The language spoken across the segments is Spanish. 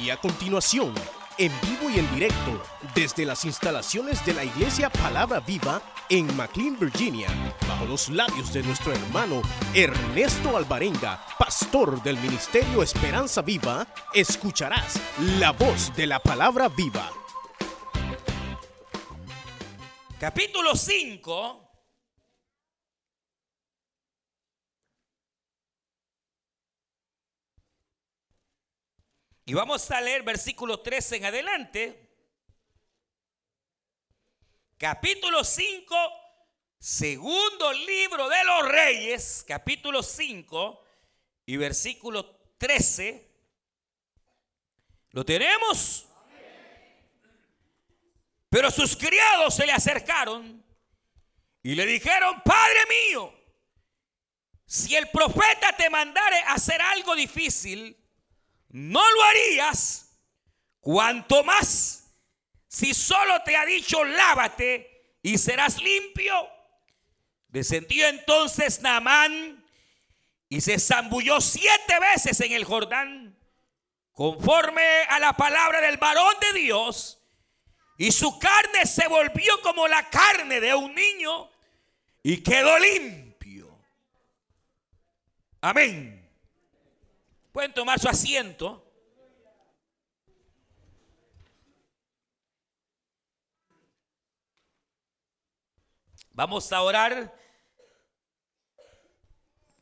Y a continuación, en vivo y en directo, desde las instalaciones de la Iglesia Palabra Viva en McLean, Virginia, bajo los labios de nuestro hermano Ernesto Alvarenga, pastor del Ministerio Esperanza Viva, escucharás la voz de la Palabra Viva. Capítulo 5. Y vamos a leer versículo 13 en adelante. Capítulo 5, segundo libro de los reyes, capítulo 5 y versículo 13. ¿Lo tenemos? Pero sus criados se le acercaron y le dijeron, Padre mío, si el profeta te mandare hacer algo difícil, no lo harías, cuanto más si solo te ha dicho lávate y serás limpio. Descendió entonces Naamán y se zambulló siete veces en el Jordán, conforme a la palabra del varón de Dios, y su carne se volvió como la carne de un niño y quedó limpio. Amén. Pueden tomar su asiento. Vamos a orar.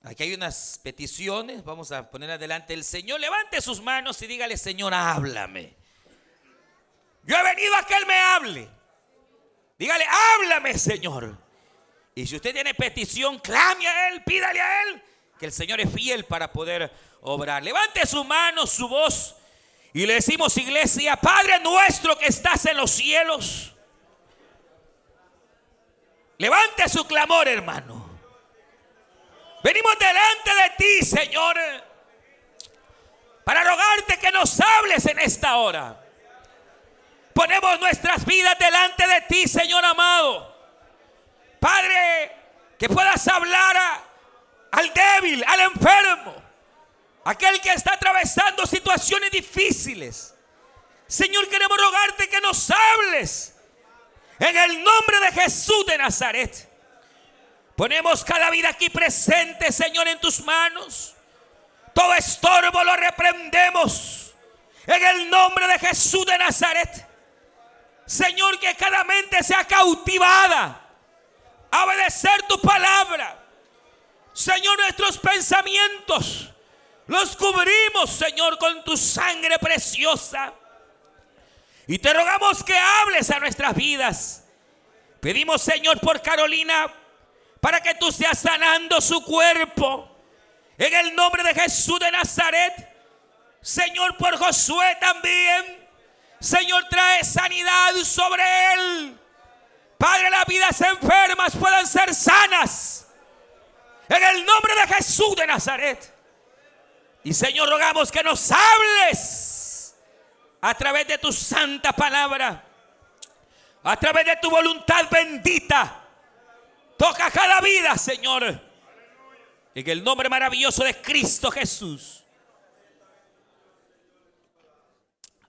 Aquí hay unas peticiones. Vamos a poner adelante el Señor. Levante sus manos y dígale, Señor, háblame. Yo he venido a que Él me hable. Dígale, háblame, Señor. Y si usted tiene petición, clame a Él, pídale a Él, que el Señor es fiel para poder obrar. Levante su mano, su voz, y le decimos, iglesia, Padre nuestro que estás en los cielos. Levante su clamor, hermano. Venimos delante de ti, Señor, para rogarte que nos hables en esta hora. Ponemos nuestras vidas delante de ti, Señor amado. Padre, que puedas hablar al débil, al enfermo, aquel que está atravesando situaciones difíciles. Señor, queremos rogarte que nos hables en el nombre de Jesús de Nazaret. Ponemos cada vida aquí presente, Señor, en tus manos. Todo estorbo lo reprendemos en el nombre de Jesús de Nazaret. Señor, que cada mente sea cautivada a obedecer tu palabra. Señor, nuestros pensamientos los cubrimos, Señor, con tu sangre preciosa. Y te rogamos que hables a nuestras vidas. Pedimos, Señor, por Carolina, para que tú seas sanando su cuerpo. En el nombre de Jesús de Nazaret. Señor, por Josué también. Señor, trae sanidad sobre él. Padre, las vidas enfermas puedan ser sanas. En el nombre de Jesús de Nazaret. Y Señor, rogamos que nos hables a través de tu santa palabra. A través de tu voluntad bendita. Toca cada vida, Señor. En el nombre maravilloso de Cristo Jesús.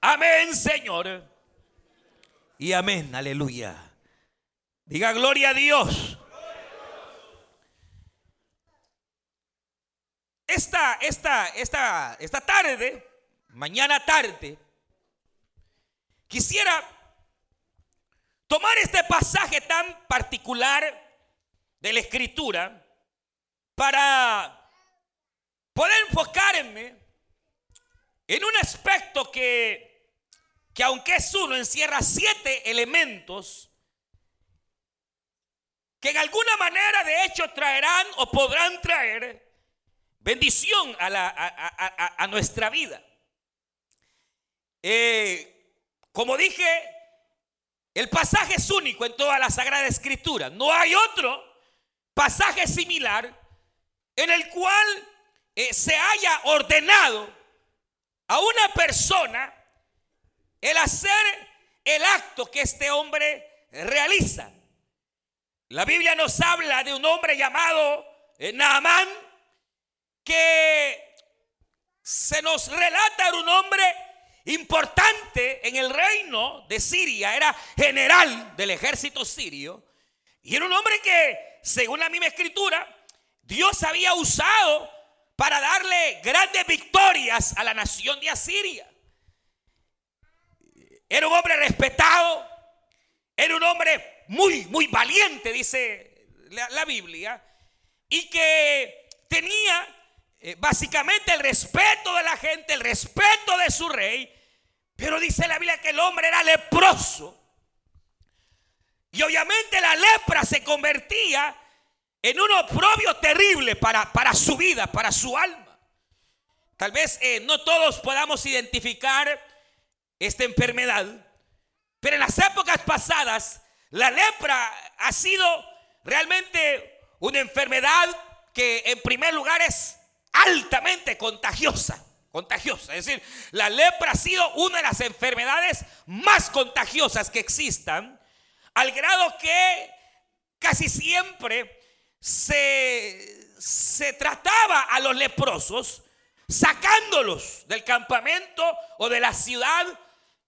Amén, Señor. Y amén, aleluya. Diga gloria a Dios. Esta, esta, esta, esta tarde, mañana tarde, quisiera tomar este pasaje tan particular de la escritura para poder enfocarme en un aspecto que, que aunque es uno, encierra siete elementos que en alguna manera de hecho traerán o podrán traer bendición a, la, nuestra vida. Eh, como dije, el pasaje es único en toda la Sagrada Escritura. No hay otro pasaje similar en el cual eh, se haya ordenado a una persona el hacer el acto que este hombre realiza. La Biblia nos habla de un hombre llamado eh, Naamán que se nos relata de un hombre importante en el reino de Siria, era general del ejército sirio, y era un hombre que, según la misma escritura, Dios había usado para darle grandes victorias a la nación de Asiria. Era un hombre respetado, era un hombre muy, muy valiente, dice la, Biblia, y que tenía eh, básicamente el respeto de la gente, el respeto de su rey, pero dice la Biblia que el hombre era leproso. Y obviamente la lepra se convertía en un oprobio terrible para, para su vida, para su alma. Tal vez eh, no todos podamos identificar esta enfermedad, pero en las épocas pasadas la lepra ha sido realmente una enfermedad que en primer lugar es altamente contagiosa. Contagiosa. Es decir, la lepra ha sido una de las enfermedades más contagiosas que existan, al grado que casi siempre se, se trataba a los leprosos sacándolos del campamento o de la ciudad.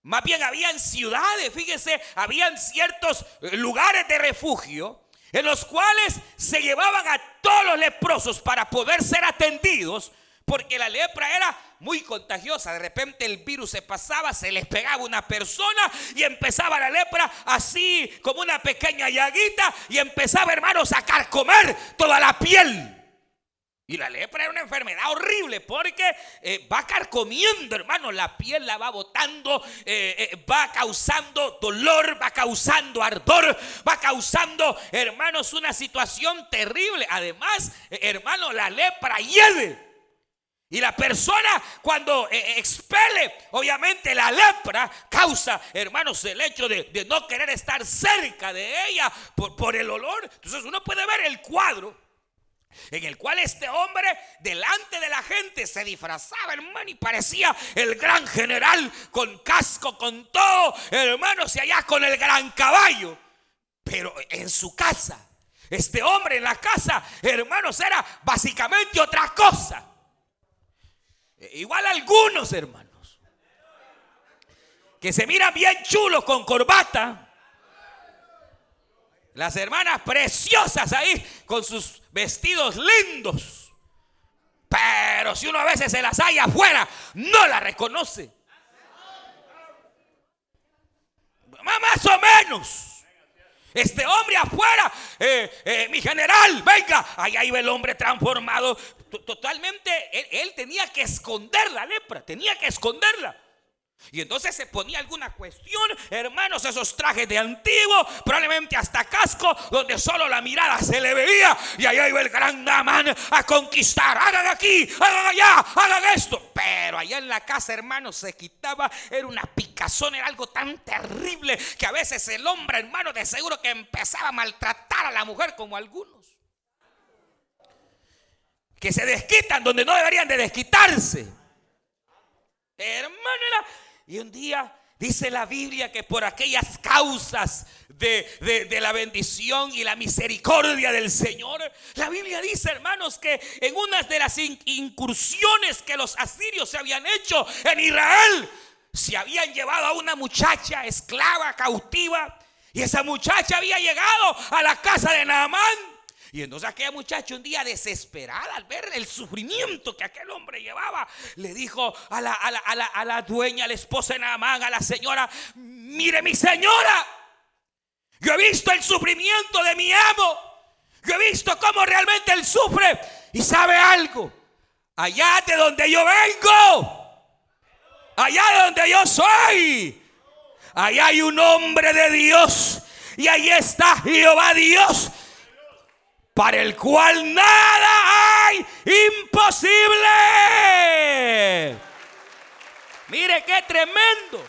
Más bien habían ciudades, fíjese, habían ciertos lugares de refugio en los cuales se llevaban a todos los leprosos para poder ser atendidos, porque la lepra era muy contagiosa. De repente el virus se pasaba, se les pegaba una persona y empezaba la lepra así como una pequeña llaguita y empezaba, hermanos, a carcomer toda la piel. Y la lepra era una enfermedad horrible porque eh, va carcomiendo, hermano, la piel la va botando, eh, eh, va causando dolor, va causando ardor, va causando, hermanos, una situación terrible. Además, hermano, la lepra hiede. Y la persona cuando expele, obviamente la lepra causa, hermanos, el hecho de, no querer estar cerca de ella por el olor. Entonces uno puede ver el cuadro en el cual este hombre delante de la gente se disfrazaba, hermano, y parecía el gran general con casco, con todo, hermano, y allá con el gran caballo. Pero en su casa, este hombre en la casa, hermanos, era básicamente otra cosa. Igual algunos, hermanos, que se miran bien chulos con corbata las hermanas preciosas ahí con sus vestidos lindos. Pero si uno a veces se las hay afuera, no la reconoce. Más o menos. Este hombre afuera, eh, eh, mi general, venga, allá iba el hombre transformado. Totalmente, él tenía que esconder la lepra, tenía que esconderla. Y entonces se ponía alguna cuestión, hermanos, esos trajes de antiguo, probablemente hasta casco, donde solo la mirada se le veía. Y allá iba el gran Namán a conquistar. Hagan aquí, hagan allá, hagan esto. Pero allá en la casa, hermanos, se quitaba. Era una picazón, era algo tan terrible que a veces el hombre, hermano, de seguro que empezaba a maltratar a la mujer como algunos. Que se desquitan donde no deberían de desquitarse. Hermano, era y un día dice la Biblia que por aquellas causas de, la bendición y la misericordia del Señor, la Biblia dice, hermanos, que en unas de las incursiones que los asirios se habían hecho en Israel, se habían llevado a una muchacha esclava, cautiva, y esa muchacha había llegado a la casa de Naamán. Y entonces aquella muchacha un día desesperada al ver el sufrimiento que aquel hombre llevaba, le dijo a la, a la, dueña, a la esposa de Naamán, a la señora, mire mi señora, yo he visto el sufrimiento de mi amo, yo he visto cómo realmente él sufre y sabe algo, allá de donde yo vengo, allá de donde yo soy, allá hay un hombre de Dios y ahí está Jehová Dios para el cual nada hay imposible. Mire qué tremendo.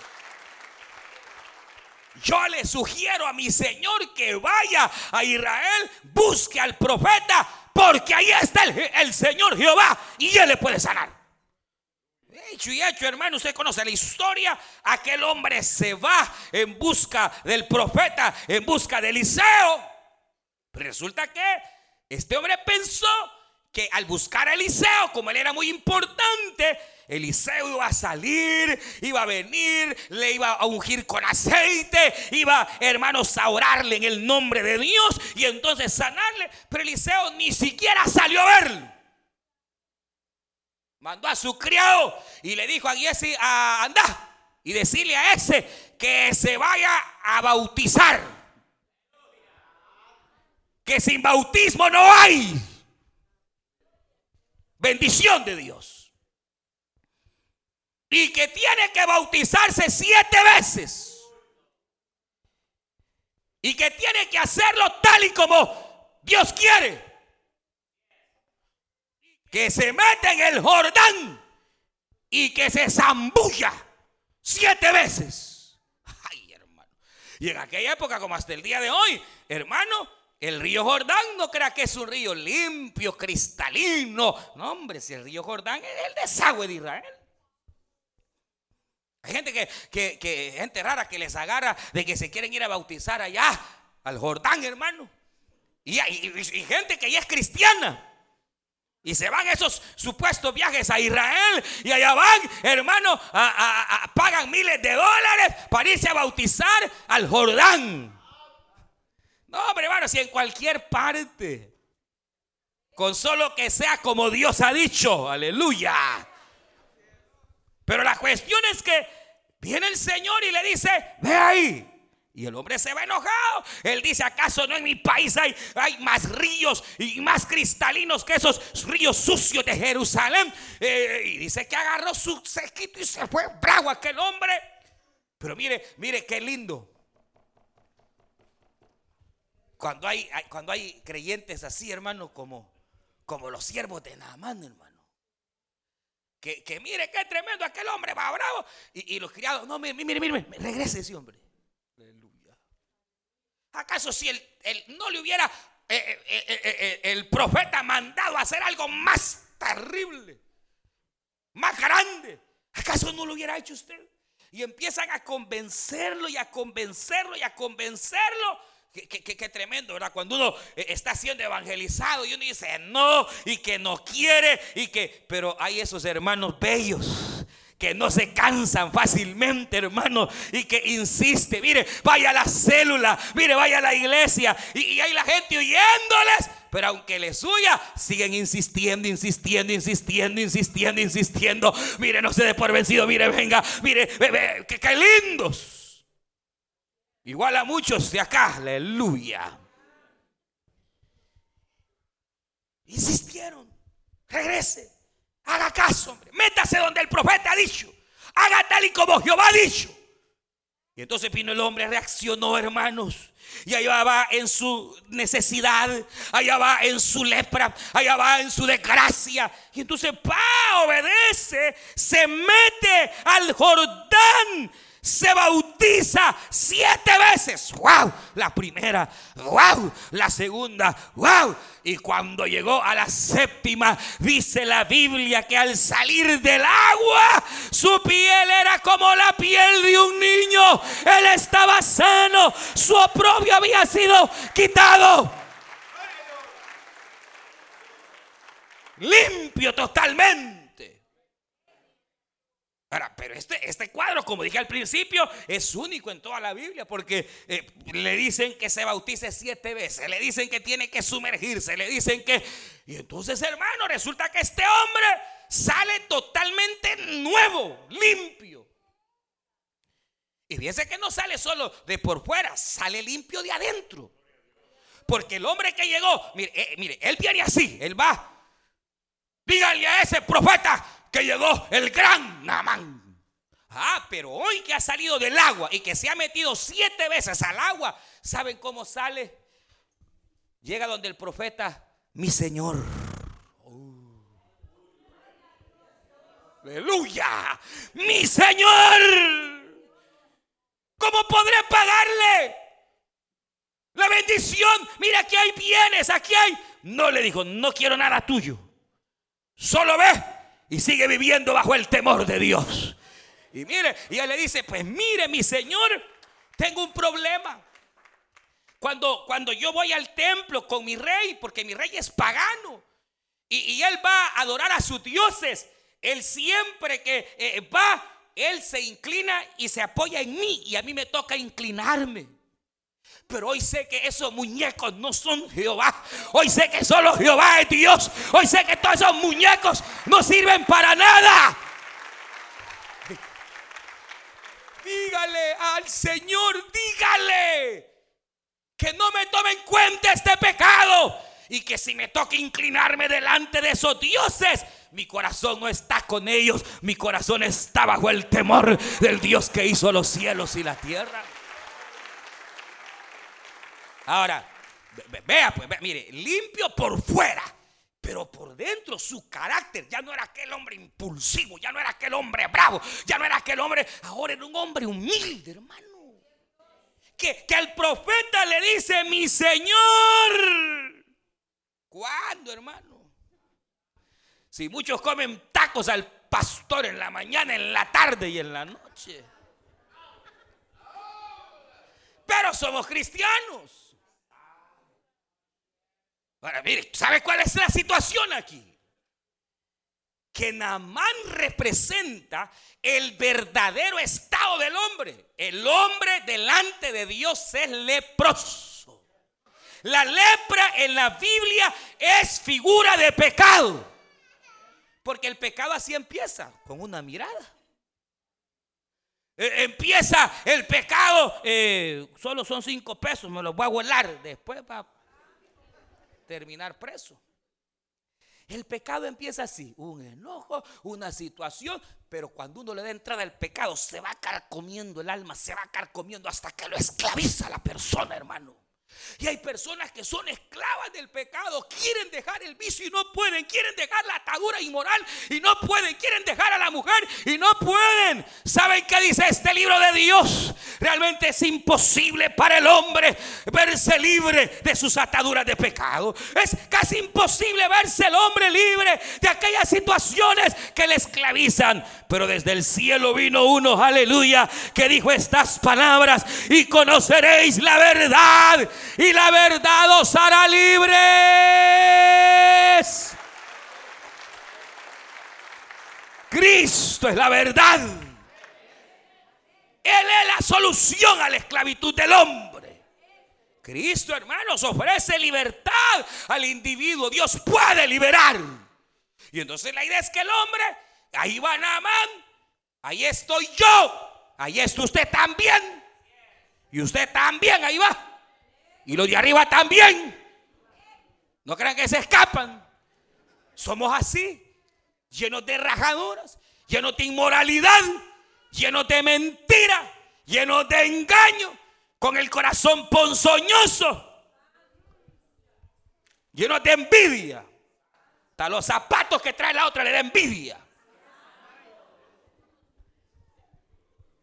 Yo le sugiero a mi Señor que vaya a Israel, busque al profeta, porque ahí está el, Señor Jehová y él le puede sanar. Hecho y hecho, hermano, usted conoce la historia. Aquel hombre se va en busca del profeta, en busca de Eliseo. Resulta que este hombre pensó que al buscar a Eliseo, como él era muy importante, Eliseo iba a salir, iba a venir, le iba a ungir con aceite, iba, hermanos, a orarle en el nombre de Dios y entonces sanarle. Pero Eliseo ni siquiera salió a verlo. Mandó a su criado y le dijo a Giesi, anda y decirle a ese que se vaya a bautizar. Que sin bautismo no hay bendición de Dios. Y que tiene que bautizarse siete veces. Y que tiene que hacerlo tal y como Dios quiere que se mete en el Jordán y que se zambulla siete veces. Ay, hermano. Y en aquella época, como hasta el día de hoy, hermano, el río Jordán no crea que es un río limpio, cristalino. No, hombre, si el río Jordán es el desagüe de Israel. Hay gente que, que, gente rara que les agarra de que se quieren ir a bautizar allá al Jordán, hermano. Y, y gente que ya es cristiana. Y se van esos supuestos viajes a Israel y allá van, hermano, pagan miles de dólares para irse a bautizar al Jordán. No, hombre, hermano, si en cualquier parte, con solo que sea como Dios ha dicho, aleluya. Pero la cuestión es que viene el Señor y le dice, ve ahí, y el hombre se va enojado. Él dice, ¿acaso no en mi país hay, hay más ríos y más cristalinos que esos ríos sucios de Jerusalén? Eh, y dice que agarró su sequito y se fue bravo aquel hombre. Pero mire, mire qué lindo. Cuando hay, cuando hay creyentes así, hermano, como, como los siervos de Naamán, hermano. Que, mire qué tremendo aquel hombre va bravo. Y, los criados, no, mire, mire, mire, regrese ese hombre. ¿Acaso si él, no le hubiera eh, eh, eh, el profeta mandado a hacer algo más terrible, más grande? ¿Acaso no lo hubiera hecho usted? Y empiezan a convencerlo y a convencerlo y a convencerlo. Qué, tremendo, ¿verdad? Cuando uno está siendo evangelizado y uno dice no y que no quiere y que, pero hay esos hermanos bellos que no se cansan fácilmente, hermano, y que insiste. Mire, vaya a la célula, mire, vaya a la iglesia, y, hay la gente oyéndoles. Pero aunque les huya, siguen insistiendo, insistiendo, insistiendo, insistiendo, insistiendo. Mire, no se dé por vencido, mire, venga, mire, que lindos. Igual a muchos de acá, aleluya. Insistieron, regrese. Haga caso, hombre. Métase donde el profeta ha dicho. Haga tal y como Jehová ha dicho. Y entonces vino el hombre, reaccionó, hermanos. Y allá va en su necesidad, allá va en su lepra, allá va en su desgracia. Y entonces pa, obedece, se mete al Jordán se bautiza siete veces. ¡Wow! La primera, ¡wow! La segunda, ¡wow! Y cuando llegó a la séptima, dice la Biblia que al salir del agua, su piel era como la piel de un niño. Él estaba sano, su oprobio había sido quitado. Limpio totalmente pero este, este cuadro, como dije al principio, es único en toda la Biblia porque eh, le dicen que se bautice siete veces, le dicen que tiene que sumergirse, le dicen que... Y entonces, hermano, resulta que este hombre sale totalmente nuevo, limpio. Y fíjense que no sale solo de por fuera, sale limpio de adentro. Porque el hombre que llegó, mire, eh, mire, él viene así, él va. Díganle a ese profeta que llegó el gran Namán. Ah, pero hoy que ha salido del agua y que se ha metido siete veces al agua, ¿saben cómo sale? Llega donde el profeta, mi Señor. Aleluya, mi Señor. ¿Cómo podré pagarle la bendición? Mira, aquí hay bienes, aquí hay. No le dijo, no quiero nada tuyo. Solo ve y sigue viviendo bajo el temor de Dios. Y mire, y él le dice, pues mire mi Señor, tengo un problema. Cuando, cuando yo voy al templo con mi rey, porque mi rey es pagano, y, él va a adorar a sus dioses, él siempre que eh, va, él se inclina y se apoya en mí y a mí me toca inclinarme. Pero hoy sé que esos muñecos no son Jehová. Hoy sé que solo Jehová es Dios. Hoy sé que todos esos muñecos no sirven para nada. Dígale al Señor, dígale que no me tome en cuenta este pecado y que si me toca inclinarme delante de esos dioses, mi corazón no está con ellos, mi corazón está bajo el temor del Dios que hizo los cielos y la tierra. Ahora, vea, pues, mire, limpio por fuera, pero por dentro su carácter ya no era aquel hombre impulsivo, ya no era aquel hombre bravo, ya no era aquel hombre, ahora era un hombre humilde, hermano. Que, que el profeta le dice, mi Señor. ¿Cuándo, hermano? Si muchos comen tacos al pastor en la mañana, en la tarde y en la noche. Pero somos cristianos. Ahora, mire, ¿sabe cuál es la situación aquí? Que Namán representa el verdadero estado del hombre. El hombre delante de Dios es leproso. La lepra en la Biblia es figura de pecado. Porque el pecado así empieza, con una mirada. E, empieza el pecado, eh, solo son cinco pesos, me los voy a volar. Después va terminar preso. El pecado empieza así, un enojo, una situación, pero cuando uno le da entrada al pecado, se va carcomiendo el alma, se va carcomiendo hasta que lo esclaviza la persona, hermano. Y hay personas que son esclavas del pecado, quieren dejar el vicio y no pueden, quieren dejar la atadura inmoral y no pueden, quieren dejar a la mujer y no pueden. ¿Saben qué dice este libro de Dios? Realmente es imposible para el hombre verse libre de sus ataduras de pecado. Es casi imposible verse el hombre libre de aquellas situaciones que le esclavizan. Pero desde el cielo vino uno, aleluya, que dijo estas palabras y conoceréis la verdad y la verdad os hará libres. Cristo es la verdad. Él es la solución a la esclavitud del hombre. Cristo, hermanos, ofrece libertad al individuo. Dios puede liberar. Y entonces la idea es que el hombre, ahí va Naamán, ahí estoy yo, ahí está usted también. Y usted también, ahí va. Y los de arriba también. No crean que se escapan. Somos así, llenos de rajaduras, llenos de inmoralidad, llenos de mentira, llenos de engaño, con el corazón ponzoñoso, llenos de envidia. Hasta los zapatos que trae la otra le da envidia.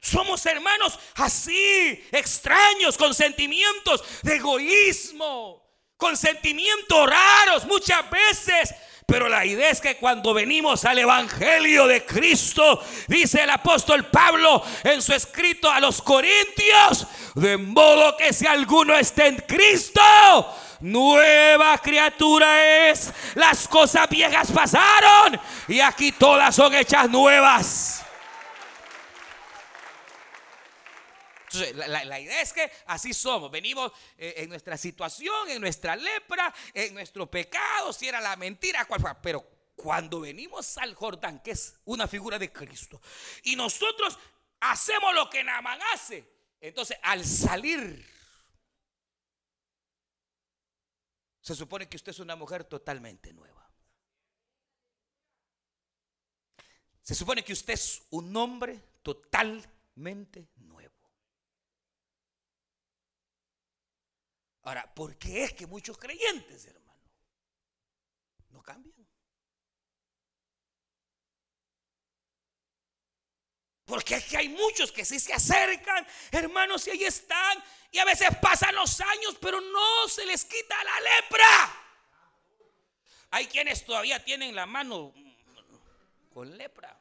Somos hermanos así, extraños, con sentimientos de egoísmo, con sentimientos raros muchas veces. Pero la idea es que cuando venimos al Evangelio de Cristo, dice el apóstol Pablo en su escrito a los Corintios, de modo que si alguno está en Cristo, nueva criatura es. Las cosas viejas pasaron y aquí todas son hechas nuevas. La, idea es que así somos. Venimos eh, en nuestra situación, en nuestra lepra, en nuestro pecado, si era la mentira, cual Pero cuando venimos al Jordán, que es una figura de Cristo, y nosotros hacemos lo que Naaman hace, entonces al salir, se supone que usted es una mujer totalmente nueva. Se supone que usted es un hombre totalmente nuevo. Ahora, ¿por qué es que muchos creyentes, hermano, no cambian? Porque es que hay muchos que sí se acercan, hermanos, y ahí están. Y a veces pasan los años, pero no se les quita la lepra. Hay quienes todavía tienen la mano con lepra.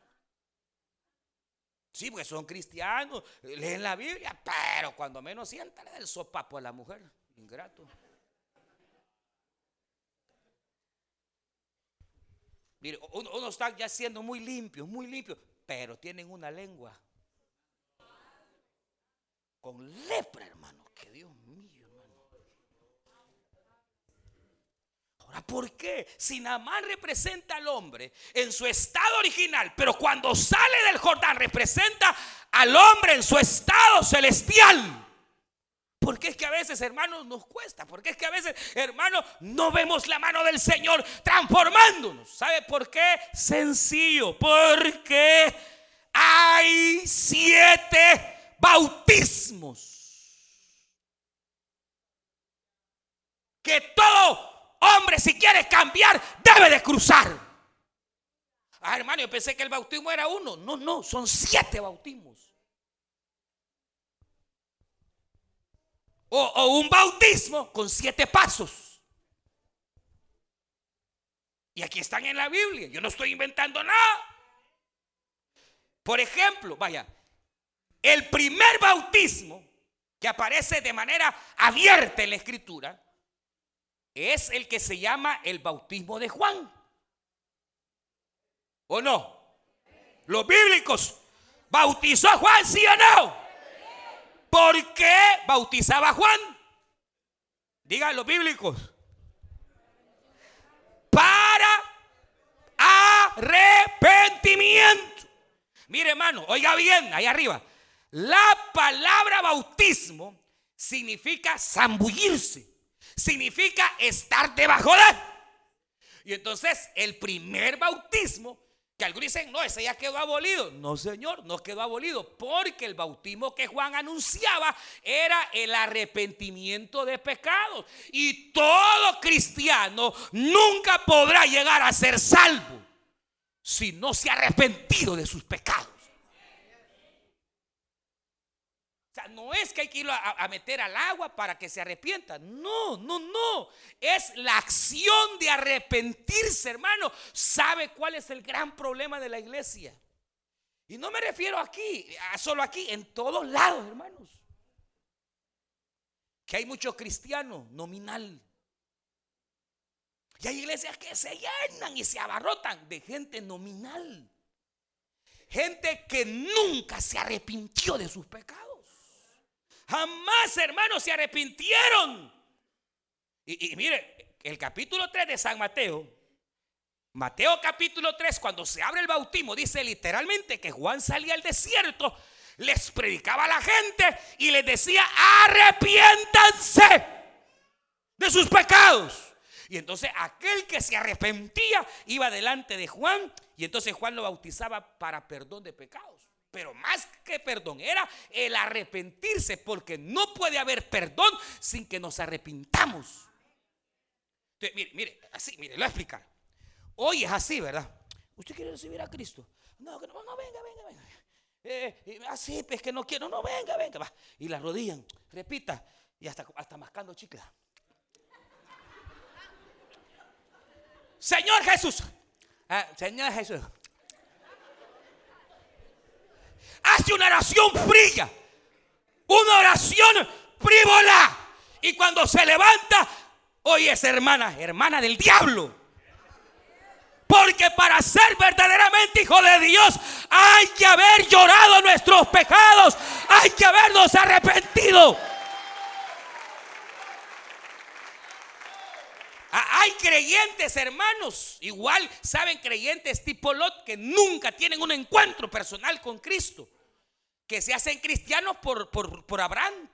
Sí, porque son cristianos, leen la Biblia, pero cuando menos sientan el sopapo a la mujer. Ingrato. Mire, uno, uno está ya siendo muy limpio, muy limpio, pero tienen una lengua con lepra, hermano. Que Dios mío, hermano. Ahora, ¿por qué? Si Namán representa al hombre en su estado original, pero cuando sale del Jordán representa al hombre en su estado celestial. Porque es que a veces, hermanos, nos cuesta. Porque es que a veces, hermanos, no vemos la mano del Señor transformándonos. ¿Sabe por qué? Sencillo. Porque hay siete bautismos. Que todo hombre, si quiere cambiar, debe de cruzar. Ah, hermano, yo pensé que el bautismo era uno. No, no, son siete bautismos. O, un bautismo con siete pasos. Y aquí están en la Biblia. Yo no estoy inventando nada. Por ejemplo, vaya, el primer bautismo que aparece de manera abierta en la escritura es el que se llama el bautismo de Juan. ¿O no? Los bíblicos. ¿Bautizó a Juan, sí o no? ¿Por qué bautizaba a Juan? Digan los bíblicos. Para arrepentimiento. Mire, hermano, oiga bien, ahí arriba. La palabra bautismo significa zambullirse. Significa estar debajo de. Y entonces el primer bautismo que algunos dicen, no, ese ya quedó abolido. No, Señor, no quedó abolido. Porque el bautismo que Juan anunciaba era el arrepentimiento de pecados. Y todo cristiano nunca podrá llegar a ser salvo si no se ha arrepentido de sus pecados. O sea, no es que hay que irlo a, meter al agua para que se arrepienta. No, no, no. Es la acción de arrepentirse, hermano. ¿Sabe cuál es el gran problema de la iglesia? Y no me refiero aquí, solo aquí, en todos lados, hermanos. Que hay muchos cristianos nominal. Y hay iglesias que se llenan y se abarrotan de gente nominal. Gente que nunca se arrepintió de sus pecados. Jamás, hermanos, se arrepintieron. Y, mire, el capítulo 3 de San Mateo, Mateo capítulo 3, cuando se abre el bautismo, dice literalmente que Juan salía al desierto, les predicaba a la gente y les decía, arrepiéntanse de sus pecados. Y entonces aquel que se arrepentía iba delante de Juan y entonces Juan lo bautizaba para perdón de pecados. Pero más que perdón, era el arrepentirse, porque no puede haber perdón sin que nos arrepintamos. mire, mire, así, mire, lo voy a explicar. Hoy es así, ¿verdad? ¿Usted quiere recibir a Cristo? No, no, no, venga, venga, venga. Eh, así, pues que no quiero, no, venga, venga. Va. Y la rodillan, repita, y hasta, hasta mascando chicle. Señor Jesús, ah, Señor Jesús, hace una oración fría, una oración frívola. Y cuando se levanta, hoy es hermana, hermana del diablo. Porque para ser verdaderamente hijo de Dios hay que haber llorado nuestros pecados, hay que habernos arrepentido. Hay creyentes, hermanos, igual saben creyentes tipo Lot que nunca tienen un encuentro personal con Cristo que se hacen cristianos por, por, Abraham.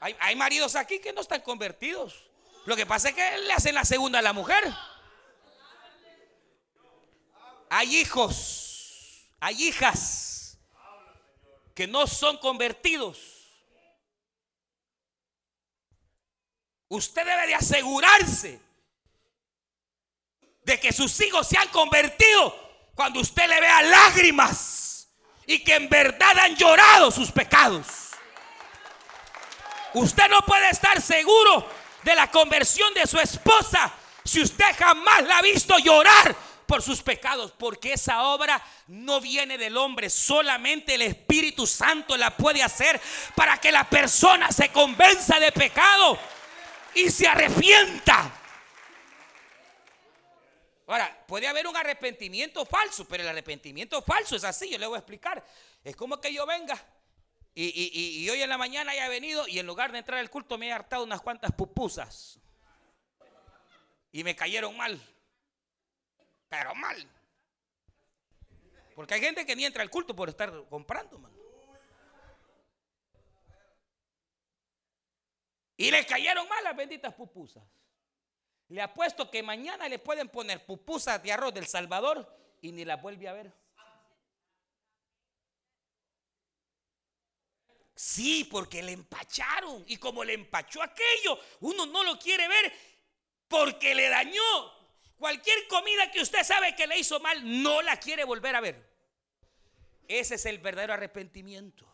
Hay, hay, maridos aquí que no están convertidos. Lo que pasa es que le hacen la segunda a la mujer. Hay hijos, hay hijas que no son convertidos. Usted debe de asegurarse de que sus hijos se han convertido cuando usted le vea lágrimas y que en verdad han llorado sus pecados. Usted no puede estar seguro de la conversión de su esposa si usted jamás la ha visto llorar por sus pecados, porque esa obra no viene del hombre, solamente el Espíritu Santo la puede hacer para que la persona se convenza de pecado y se arrepienta. Ahora, puede haber un arrepentimiento falso, pero el arrepentimiento falso es así, yo le voy a explicar. Es como que yo venga y, hoy en la mañana haya venido y en lugar de entrar al culto me he hartado unas cuantas pupusas. Y me cayeron mal. Pero mal. Porque hay gente que ni entra al culto por estar comprando, mano. Y le cayeron mal las benditas pupusas. Le apuesto que mañana le pueden poner pupusas de arroz del Salvador y ni la vuelve a ver. Sí, porque le empacharon. Y como le empachó aquello, uno no lo quiere ver porque le dañó. Cualquier comida que usted sabe que le hizo mal, no la quiere volver a ver. Ese es el verdadero arrepentimiento.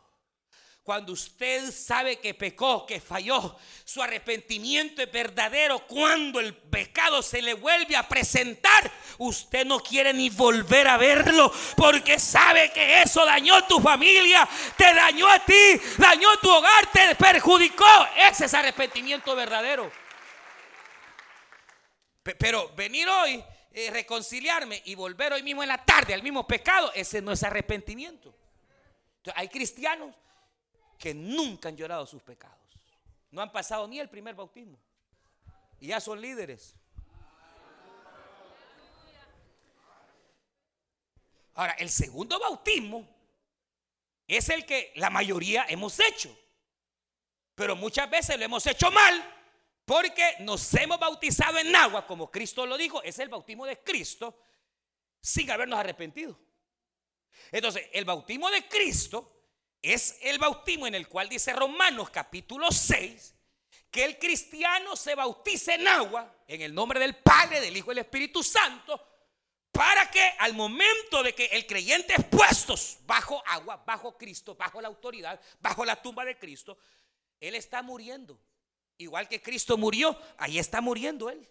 Cuando usted sabe que pecó, que falló, su arrepentimiento es verdadero. Cuando el pecado se le vuelve a presentar, usted no quiere ni volver a verlo porque sabe que eso dañó tu familia, te dañó a ti, dañó tu hogar, te perjudicó. Ese es arrepentimiento verdadero. Pero venir hoy, eh, reconciliarme y volver hoy mismo en la tarde al mismo pecado, ese no es arrepentimiento. hay cristianos que nunca han llorado sus pecados. No han pasado ni el primer bautismo. Y ya son líderes. Ahora, el segundo bautismo es el que la mayoría hemos hecho. Pero muchas veces lo hemos hecho mal porque nos hemos bautizado en agua, como Cristo lo dijo, es el bautismo de Cristo, sin habernos arrepentido. Entonces, el bautismo de Cristo es el bautismo en el cual dice Romanos capítulo 6 que el cristiano se bautice en agua en el nombre del Padre, del Hijo y del Espíritu Santo para que al momento de que el creyente es puesto bajo agua, bajo Cristo, bajo la autoridad, bajo la tumba de Cristo, él está muriendo. Igual que Cristo murió, ahí está muriendo él.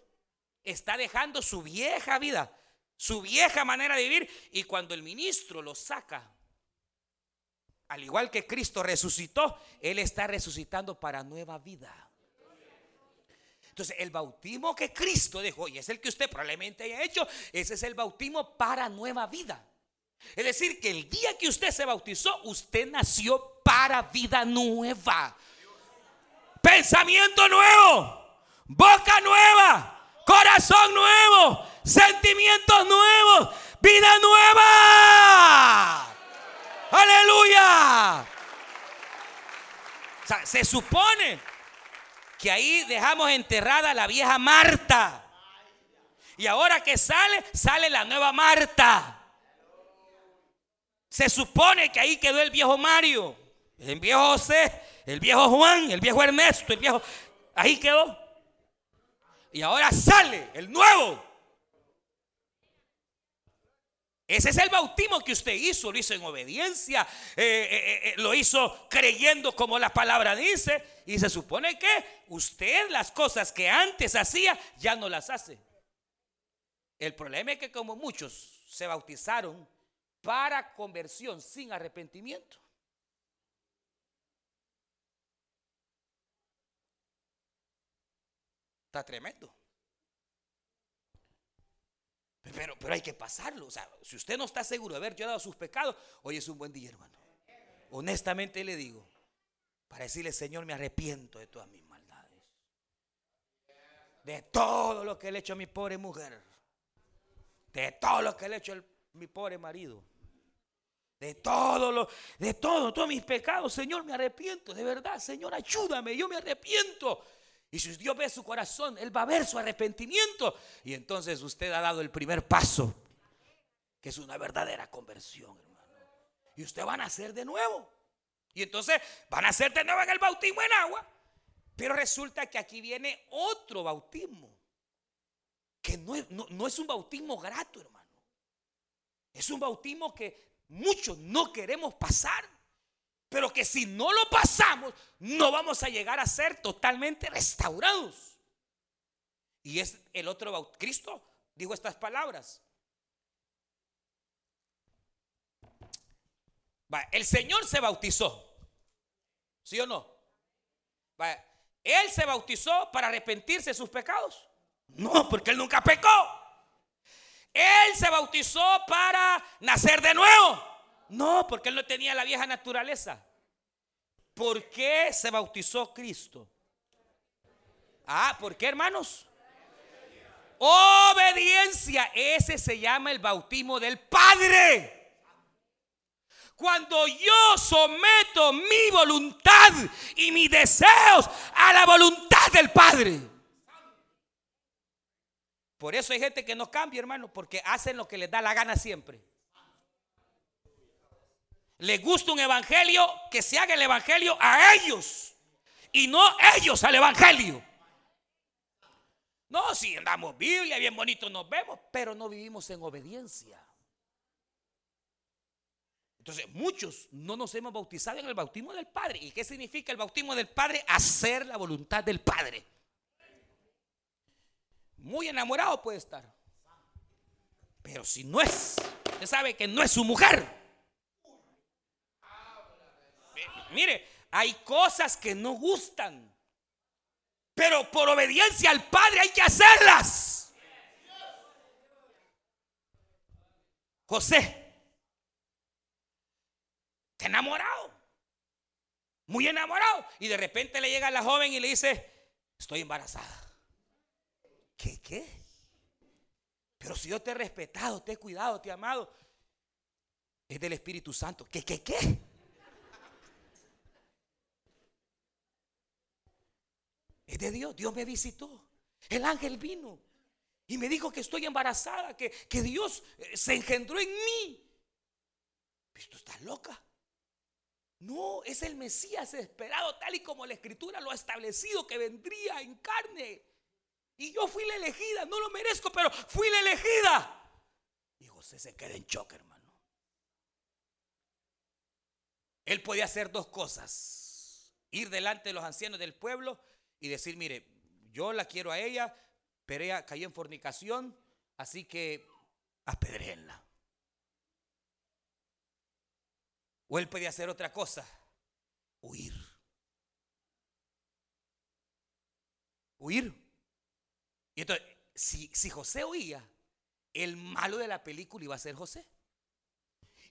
Está dejando su vieja vida, su vieja manera de vivir. Y cuando el ministro lo saca al igual que Cristo resucitó, Él está resucitando para nueva vida. Entonces, el bautismo que Cristo dejó, y es el que usted probablemente haya hecho, ese es el bautismo para nueva vida. Es decir, que el día que usted se bautizó, usted nació para vida nueva. Pensamiento nuevo, boca nueva, corazón nuevo, sentimientos nuevos, vida nueva. Aleluya. se supone que ahí dejamos enterrada la vieja Marta. Y ahora que sale, sale la nueva Marta. Se supone que ahí quedó el viejo Mario, el viejo José, el viejo Juan, el viejo Ernesto, el viejo... Ahí quedó. Y ahora sale el nuevo. Ese es el bautismo que usted hizo, lo hizo en obediencia, eh, eh, eh, lo hizo creyendo como la palabra dice. Y se supone que usted las cosas que antes hacía ya no las hace. El problema es que como muchos se bautizaron para conversión sin arrepentimiento. Está tremendo. Pero, pero hay que pasarlo. O sea, si usted no está seguro de haber llorado sus pecados, hoy es un buen día, hermano. Honestamente le digo, para decirle, Señor, me arrepiento de todas mis maldades. De todo lo que le he hecho a mi pobre mujer. De todo lo que le he hecho a mi pobre marido. De todo lo, de todo, todos mis pecados, Señor, me arrepiento. De verdad, Señor, ayúdame, yo me arrepiento. Y si Dios ve su corazón, Él va a ver su arrepentimiento. Y entonces usted ha dado el primer paso, que es una verdadera conversión, hermano. Y usted va a nacer de nuevo. Y entonces van a nacer de nuevo en el bautismo en agua. Pero resulta que aquí viene otro bautismo. Que no es, no es un bautismo grato, hermano. Es un bautismo que muchos no queremos pasar pero que si no lo pasamos, no vamos a llegar a ser totalmente restaurados. Y es el otro. Cristo dijo estas palabras. el Señor se bautizó. ¿Sí o no? él se bautizó para arrepentirse de sus pecados. No, porque él nunca pecó. Él se bautizó para nacer de nuevo. No, porque él no tenía la vieja naturaleza. ¿Por qué se bautizó Cristo? Ah, ¿por qué, hermanos? Obediencia. Ese se llama el bautismo del Padre. Cuando yo someto mi voluntad y mis deseos a la voluntad del Padre. Por eso hay gente que no cambia, hermano, porque hacen lo que les da la gana siempre. Les gusta un evangelio, que se haga el evangelio a ellos y no ellos al evangelio. No, si andamos Biblia, bien bonito nos vemos, pero no vivimos en obediencia. Entonces, muchos no nos hemos bautizado en el bautismo del Padre. ¿Y qué significa el bautismo del Padre? Hacer la voluntad del Padre. Muy enamorado puede estar. Pero si no es, usted sabe que no es su mujer. Mire, hay cosas que no gustan. Pero por obediencia al Padre hay que hacerlas. José Está enamorado. Muy enamorado. Y de repente le llega la joven y le dice, estoy embarazada. ¿Qué qué? Pero si yo te he respetado, te he cuidado, te he amado. Es del Espíritu Santo. ¿Qué qué qué? Es de Dios. Dios me visitó. El ángel vino y me dijo que estoy embarazada, que, que Dios eh, se engendró en mí. Esto está loca. No, es el Mesías esperado tal y como la escritura lo ha establecido que vendría en carne. Y yo fui la elegida, no lo merezco, pero fui la elegida. Y José se queda en choque, hermano. Él podía hacer dos cosas. Ir delante de los ancianos del pueblo y decir, mire, yo la quiero a ella, pero ella cayó en fornicación, así que apedréenla. O él podía hacer otra cosa, huir. Huir. Y entonces, si, si José huía, el malo de la película iba a ser José.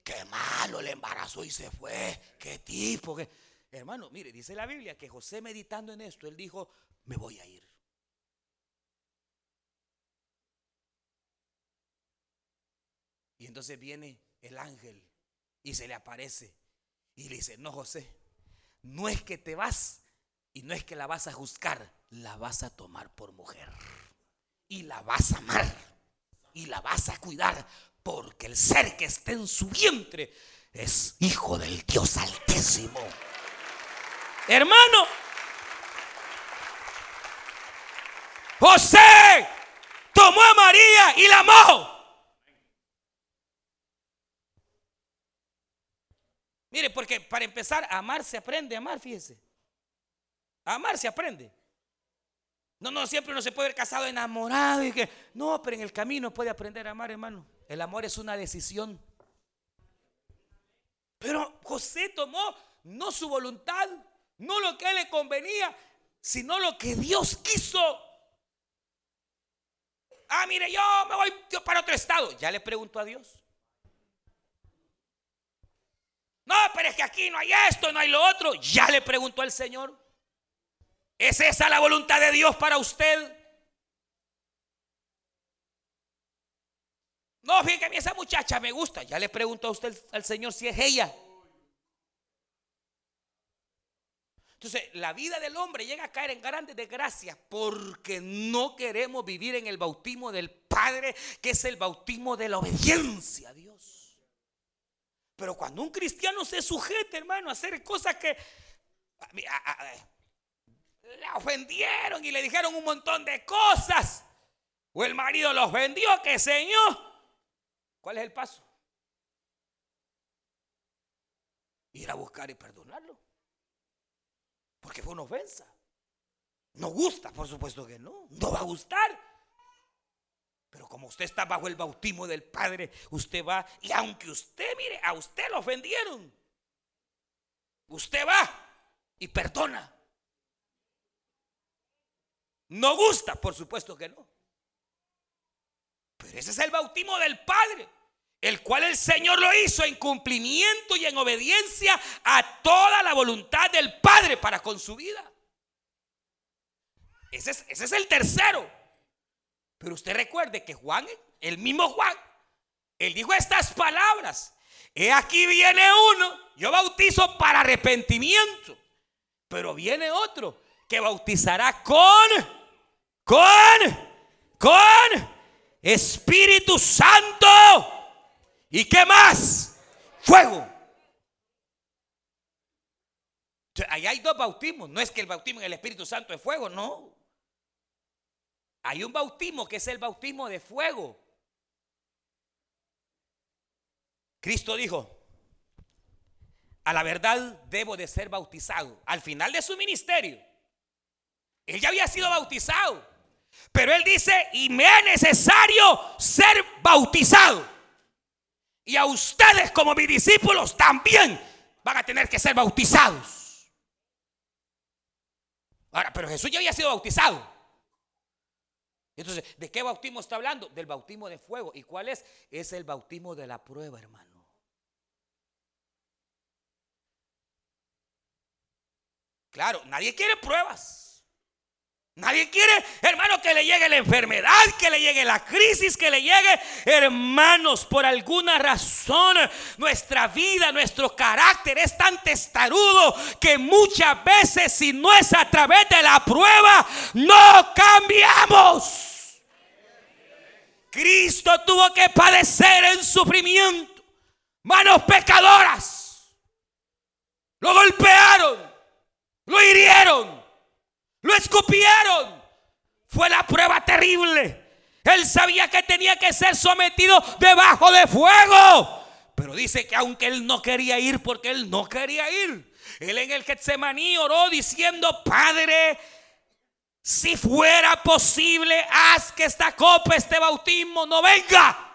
Qué malo, le embarazó y se fue. Qué tipo. Hermano, mire, dice la Biblia que José meditando en esto, él dijo, me voy a ir. Y entonces viene el ángel y se le aparece y le dice, no José, no es que te vas y no es que la vas a juzgar, la vas a tomar por mujer y la vas a amar y la vas a cuidar porque el ser que está en su vientre es hijo del Dios altísimo. Hermano, José tomó a María y la amó. Mire, porque para empezar, amar se aprende amar, fíjese. amar se aprende. No, no, siempre uno se puede ver casado enamorado y que, no, pero en el camino puede aprender a amar, hermano. El amor es una decisión. Pero José tomó no su voluntad, no lo que le convenía, sino lo que Dios quiso. Ah, mire, yo me voy para otro estado. Ya le pregunto a Dios. No, pero es que aquí no hay esto, no hay lo otro. Ya le preguntó al Señor. ¿Es esa la voluntad de Dios para usted? No, fíjate a esa muchacha me gusta. Ya le preguntó a usted al Señor si es ella. Entonces, la vida del hombre llega a caer en grandes desgracias porque no queremos vivir en el bautismo del Padre, que es el bautismo de la obediencia a Dios. Pero cuando un cristiano se sujeta, hermano, a hacer cosas que le ofendieron y le dijeron un montón de cosas, o el marido los vendió, que señor, ¿cuál es el paso? Ir a buscar y perdonarlo. Porque fue una ofensa. No gusta, por supuesto que no. No va a gustar. Pero como usted está bajo el bautismo del Padre, usted va y aunque usted mire, a usted lo ofendieron. Usted va y perdona. No gusta, por supuesto que no. Pero ese es el bautismo del Padre, el cual el Señor lo hizo en cumplimiento y en obediencia a toda la voluntad del Padre para con su vida. Ese es, el tercero. Pero usted recuerde que Juan, el mismo Juan, él dijo estas palabras. He aquí viene uno, yo bautizo para arrepentimiento, pero viene otro que bautizará con, con, con Espíritu Santo. ¿Y qué más? Fuego. Ahí hay dos bautismos. No es que el bautismo en el Espíritu Santo es fuego, no. Hay un bautismo que es el bautismo de fuego. Cristo dijo, a la verdad debo de ser bautizado. Al final de su ministerio, él ya había sido bautizado. Pero él dice, y me es necesario ser bautizado. Y a ustedes como mis discípulos también van a tener que ser bautizados. Ahora, pero Jesús ya había sido bautizado. Entonces, ¿de qué bautismo está hablando? Del bautismo de fuego. ¿Y cuál es? Es el bautismo de la prueba, hermano. Claro, nadie quiere pruebas. Nadie quiere, hermano, que le llegue la enfermedad, que le llegue la crisis, que le llegue, hermanos, por alguna razón nuestra vida, nuestro carácter es tan testarudo que muchas veces si no es a través de la prueba, no cambiamos. Cristo tuvo que padecer en sufrimiento, manos pecadoras. Lo golpearon, lo hirieron lo escupieron. Fue la prueba terrible. Él sabía que tenía que ser sometido debajo de fuego. Pero dice que aunque él no quería ir, porque él no quería ir, él en el Getsemaní oró diciendo, Padre, si fuera posible, haz que esta copa, este bautismo no venga.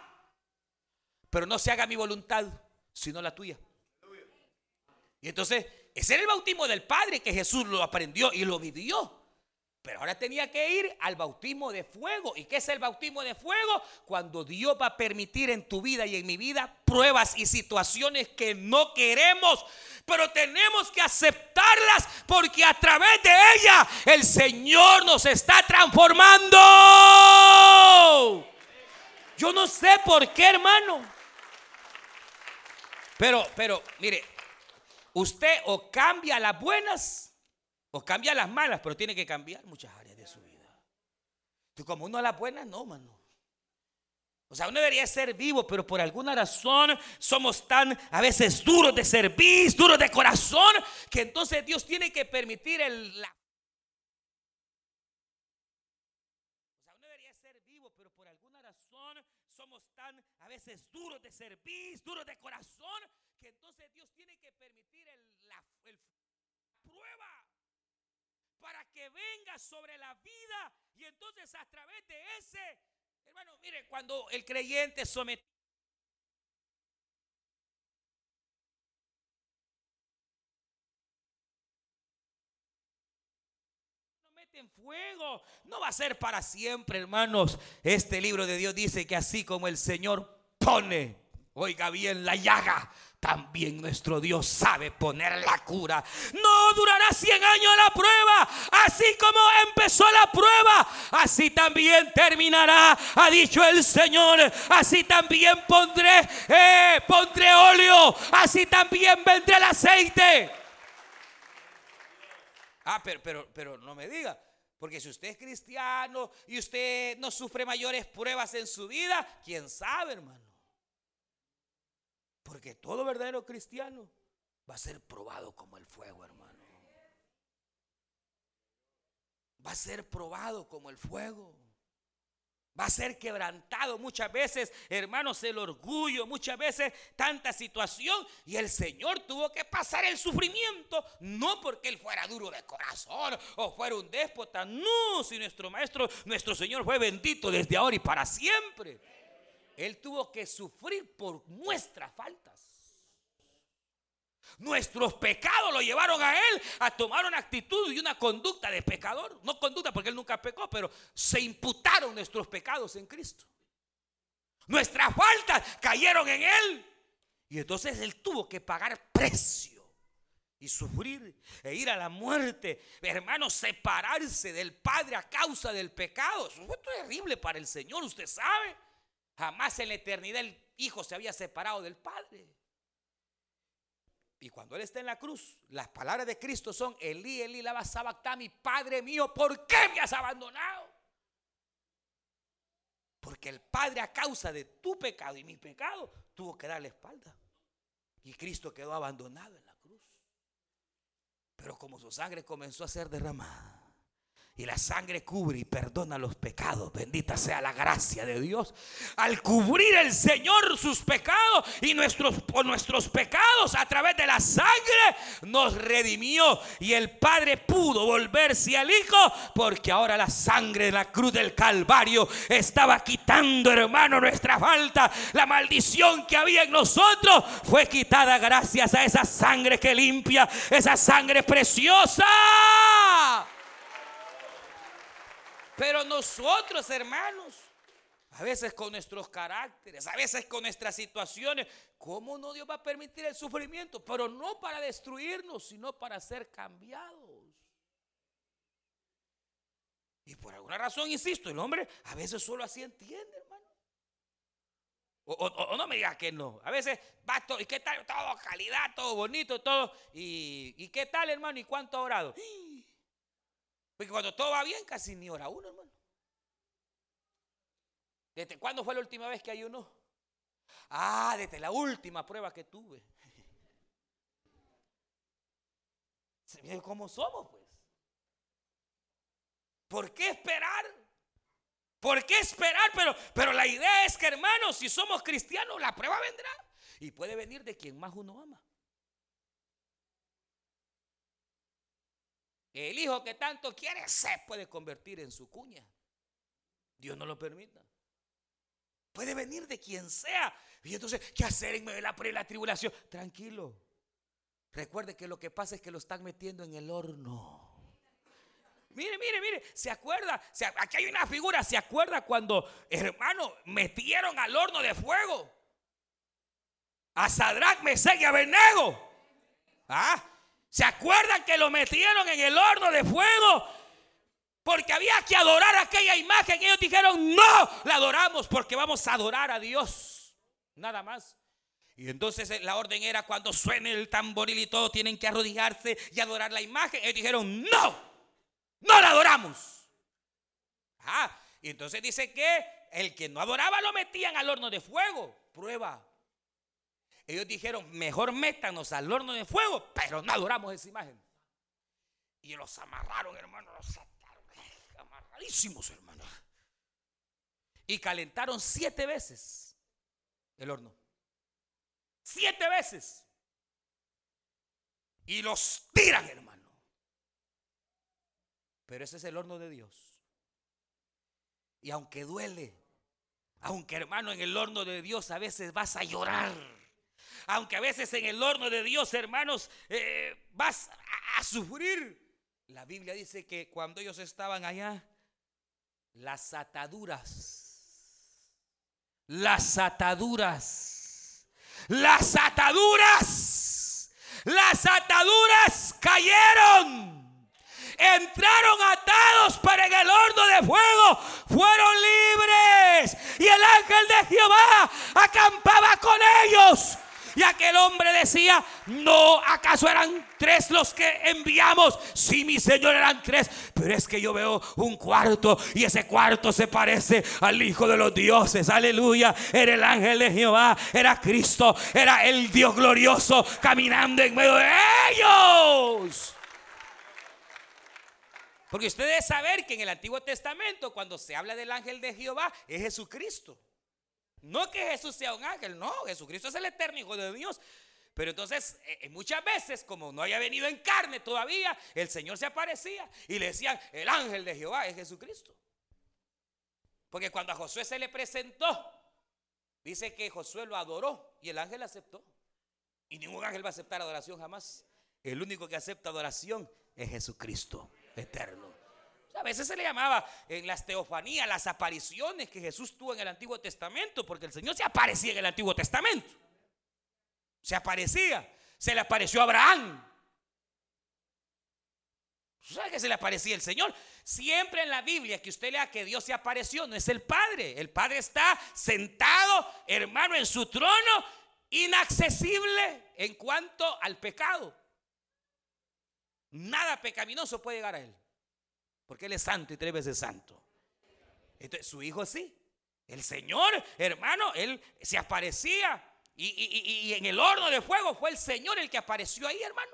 Pero no se haga mi voluntad, sino la tuya. Y entonces ese era el bautismo del Padre que Jesús lo aprendió y lo vivió. Pero ahora tenía que ir al bautismo de fuego. ¿Y qué es el bautismo de fuego? Cuando Dios va a permitir en tu vida y en mi vida pruebas y situaciones que no queremos, pero tenemos que aceptarlas porque a través de ella el Señor nos está transformando. Yo no sé por qué, hermano. Pero, pero, mire, Usted o cambia las buenas o cambia las malas, pero tiene que cambiar muchas áreas de su vida. Y como uno a las buenas, no, mano. O sea, uno debería ser vivo, pero por alguna razón somos tan a veces duros de servir, duros de corazón, que entonces Dios tiene que permitir el. O sea, uno debería ser vivo, pero por alguna razón somos tan a veces duros de servir, duros de corazón, entonces Dios tiene que permitir la prueba para que venga sobre la vida y entonces a través de ese, hermano, mire, cuando el creyente somete en fuego. No va a ser para siempre, hermanos. Este libro de Dios dice que así como el Señor pone, oiga bien, la llaga, también nuestro Dios sabe poner la cura. No durará 100 años la prueba. Así como empezó la prueba, así también terminará, ha dicho el Señor. Así también pondré, eh, pondré óleo. Así también vendré el aceite. Ah, pero, pero, pero no me diga. Porque si usted es cristiano y usted no sufre mayores pruebas en su vida, quién sabe, hermano. Porque todo verdadero cristiano va a ser probado como el fuego, hermano. Va a ser probado como el fuego. Va a ser quebrantado muchas veces, hermanos, el orgullo, muchas veces tanta situación. Y el Señor tuvo que pasar el sufrimiento, no porque Él fuera duro de corazón o fuera un déspota, no, si nuestro Maestro, nuestro Señor fue bendito desde ahora y para siempre. Él tuvo que sufrir por nuestras faltas. Nuestros pecados lo llevaron a Él a tomar una actitud y una conducta de pecador. No conducta porque Él nunca pecó, pero se imputaron nuestros pecados en Cristo. Nuestras faltas cayeron en Él. Y entonces Él tuvo que pagar precio y sufrir e ir a la muerte. Hermano, separarse del Padre a causa del pecado. Eso fue terrible para el Señor, usted sabe. Jamás en la eternidad el Hijo se había separado del Padre. Y cuando Él está en la cruz, las palabras de Cristo son, Elí, Elí, lava mi Padre mío, ¿por qué me has abandonado? Porque el Padre a causa de tu pecado y mi pecado tuvo que darle espalda. Y Cristo quedó abandonado en la cruz. Pero como su sangre comenzó a ser derramada, y la sangre cubre y perdona los pecados. Bendita sea la gracia de Dios. Al cubrir el Señor sus pecados y nuestros, por nuestros pecados a través de la sangre, nos redimió. Y el Padre pudo volverse al Hijo porque ahora la sangre de la cruz del Calvario estaba quitando, hermano, nuestra falta. La maldición que había en nosotros fue quitada gracias a esa sangre que limpia, esa sangre preciosa. Pero nosotros, hermanos, a veces con nuestros caracteres, a veces con nuestras situaciones, ¿cómo no Dios va a permitir el sufrimiento? Pero no para destruirnos, sino para ser cambiados. Y por alguna razón, insisto, el hombre a veces solo así entiende, hermano. O, no me diga que no. A veces va todo, ¿y qué tal? Todo calidad, todo bonito, todo. ¿Y, ¿y qué tal, hermano? ¿Y cuánto ha orado? Porque cuando todo va bien, casi ni hora uno, hermano. ¿Desde cuándo fue la última vez que ayunó? Ah, desde la última prueba que tuve. Se ve cómo somos, pues. ¿Por qué esperar? ¿Por qué esperar? Pero, pero la idea es que, hermanos, si somos cristianos, la prueba vendrá. Y puede venir de quien más uno ama. El hijo que tanto quiere se puede convertir en su cuña. Dios no lo permita. Puede venir de quien sea. Y entonces, ¿qué hacer en medio de la, la tribulación? Tranquilo. Recuerde que lo que pasa es que lo están metiendo en el horno. Mire, mire, mire, ¿se acuerda? aquí hay una figura, ¿se acuerda cuando, hermano, metieron al horno de fuego? A Sadrach, Mesech y Abednego. ¿Ah? ¿Se acuerdan que lo metieron en el horno de fuego? Porque había que adorar aquella imagen. Ellos dijeron, no, la adoramos porque vamos a adorar a Dios. Nada más. Y entonces eh, la orden era cuando suene el tamboril y todo, tienen que arrodillarse y adorar la imagen. Ellos dijeron, no, no la adoramos. Ah, y entonces dice que el que no adoraba lo metían al horno de fuego. Prueba. Ellos dijeron, mejor métanos al horno de fuego, pero no adoramos esa imagen. Y los amarraron, hermano, los ataron, amarradísimos, hermano. Y calentaron siete veces el horno. Siete veces. Y los tiran, hermano. Pero ese es el horno de Dios. Y aunque duele, aunque hermano en el horno de Dios a veces vas a llorar aunque a veces en el horno de Dios, hermanos, eh, vas a, a sufrir. La Biblia dice que cuando ellos estaban allá, las ataduras, las ataduras, las ataduras, las ataduras cayeron entraron atados para en el horno de fuego, fueron libres. Y el ángel de Jehová acampaba con ellos. Y aquel hombre decía, no, ¿acaso eran tres los que enviamos? Sí, mi Señor, eran tres. Pero es que yo veo un cuarto y ese cuarto se parece al Hijo de los dioses. Aleluya. Era el ángel de Jehová, era Cristo, era el Dios glorioso caminando en medio de ellos. Porque ustedes saber que en el Antiguo Testamento, cuando se habla del ángel de Jehová, es Jesucristo. No que Jesús sea un ángel, no, Jesucristo es el eterno Hijo de Dios. Pero entonces, eh, eh, muchas veces, como no haya venido en carne todavía, el Señor se aparecía y le decían, el ángel de Jehová es Jesucristo. Porque cuando a Josué se le presentó, dice que Josué lo adoró y el ángel aceptó. Y ningún ángel va a aceptar adoración jamás. El único que acepta adoración es Jesucristo, eterno. A veces se le llamaba en las teofanías, las apariciones que Jesús tuvo en el Antiguo Testamento, porque el Señor se aparecía en el Antiguo Testamento. Se aparecía. Se le apareció a Abraham. ¿Sabe que se le aparecía el Señor? Siempre en la Biblia que usted lea que Dios se apareció, no es el Padre. El Padre está sentado, hermano, en su trono, inaccesible en cuanto al pecado. Nada pecaminoso puede llegar a Él. Porque Él es santo y tres veces santo. Entonces, su hijo sí. El Señor, hermano, Él se aparecía. Y, en el horno de fuego fue el Señor el que apareció ahí, hermano.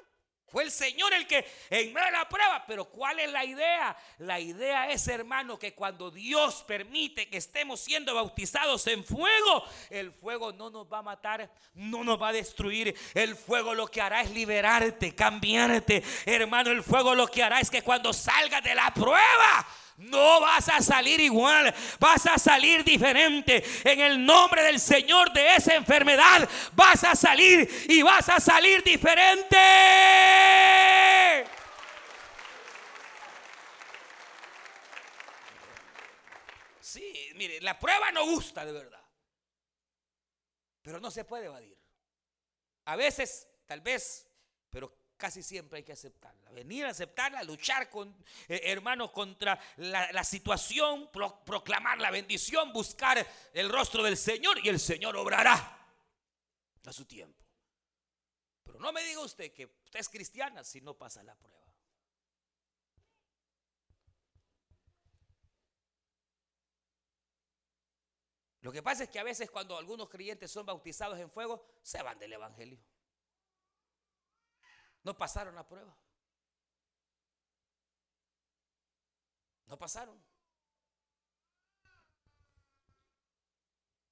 Fue el Señor el que en medio de la prueba. Pero ¿cuál es la idea? La idea es, hermano, que cuando Dios permite que estemos siendo bautizados en fuego, el fuego no nos va a matar, no nos va a destruir. El fuego lo que hará es liberarte, cambiarte. Hermano, el fuego lo que hará es que cuando salgas de la prueba, no vas a salir igual, vas a salir diferente. En el nombre del Señor de esa enfermedad vas a salir y vas a salir diferente. Sí, mire, la prueba no gusta de verdad, pero no se puede evadir. A veces, tal vez, casi siempre hay que aceptarla. Venir a aceptarla, luchar con eh, hermanos contra la, situación, proclamar la bendición, buscar el rostro del Señor y el Señor obrará a su tiempo. Pero no me diga usted que usted es cristiana si no pasa la prueba. Lo que pasa es que a veces cuando algunos creyentes son bautizados en fuego, se van del Evangelio. No pasaron la prueba. No pasaron.